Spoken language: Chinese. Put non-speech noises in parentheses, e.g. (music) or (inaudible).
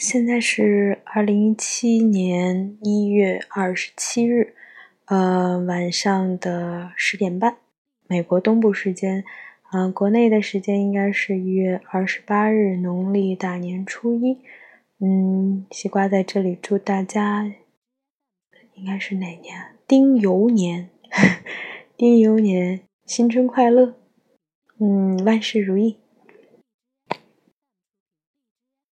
现在是二零一七年一月二十七日呃晚上的十点半美国东部时间。啊国内的时间应该是一月二十八日农历大年初一。嗯西瓜在这里祝大家应该是哪年丁酉年 (laughs) 丁酉年新春快乐。嗯万事如意。